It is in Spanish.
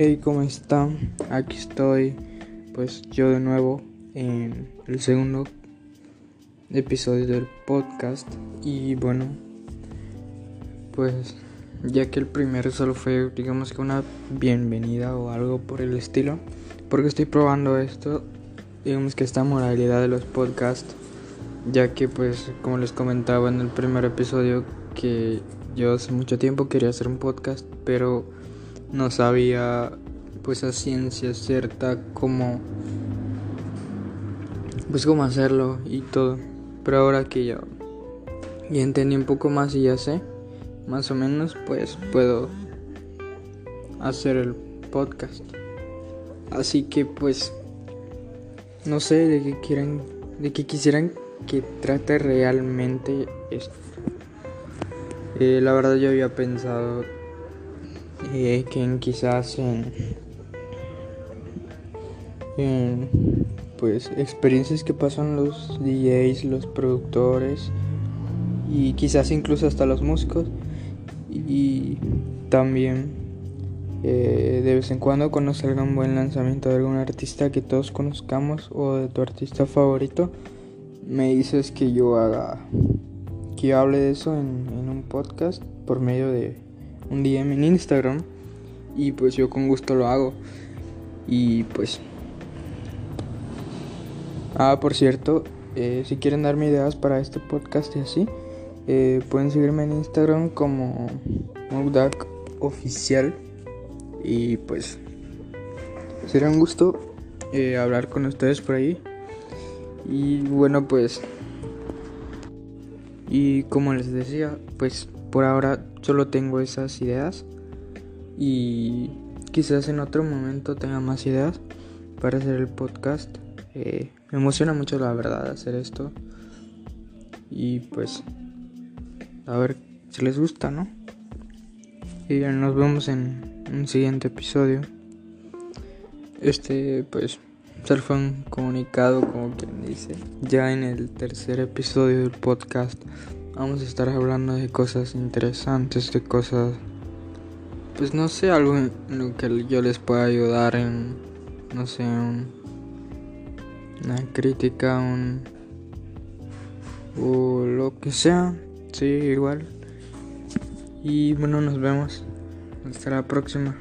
Hey, ¿cómo están? Aquí estoy, pues yo de nuevo en el segundo episodio del podcast. Y bueno, pues ya que el primero solo fue, digamos que una bienvenida o algo por el estilo, porque estoy probando esto, digamos que esta moralidad de los podcasts, ya que pues como les comentaba en el primer episodio que yo hace mucho tiempo quería hacer un podcast, pero no sabía pues a ciencia cierta cómo pues cómo hacerlo y todo. Pero ahora que ya ya entendí un poco más y ya sé más o menos pues puedo hacer el podcast. Así que pues no sé de qué quieran de qué quisieran que trate realmente esto. Eh, la verdad yo había pensado eh, que en, quizás en, en pues experiencias que pasan los DJs, los productores y quizás incluso hasta los músicos. Y también eh, de vez en cuando cuando salga un buen lanzamiento de algún artista que todos conozcamos o de tu artista favorito me dices que yo haga que yo hable de eso en un podcast por medio de un DM en Instagram y pues yo con gusto lo hago. Y pues... Ah, por cierto, eh, si quieren darme ideas para este podcast y así, eh, pueden seguirme en Instagram como Mugdak Oficial. Y pues será un gusto eh, hablar con ustedes por ahí. Y bueno, pues... Y como les decía, pues por ahora solo tengo esas ideas y quizás en otro momento tenga más ideas para hacer el podcast. Eh, me emociona mucho la verdad hacer esto y pues a ver si les gusta, ¿no? Y nos vemos en un siguiente episodio. Este pues ser fue un comunicado como quien dice. Ya en el tercer episodio del podcast Vamos a estar hablando de cosas interesantes, de cosas, pues no sé, algo en lo que yo les pueda ayudar en, no sé, una crítica, un, o lo que sea, sí, igual. Y bueno, nos vemos. Hasta la próxima.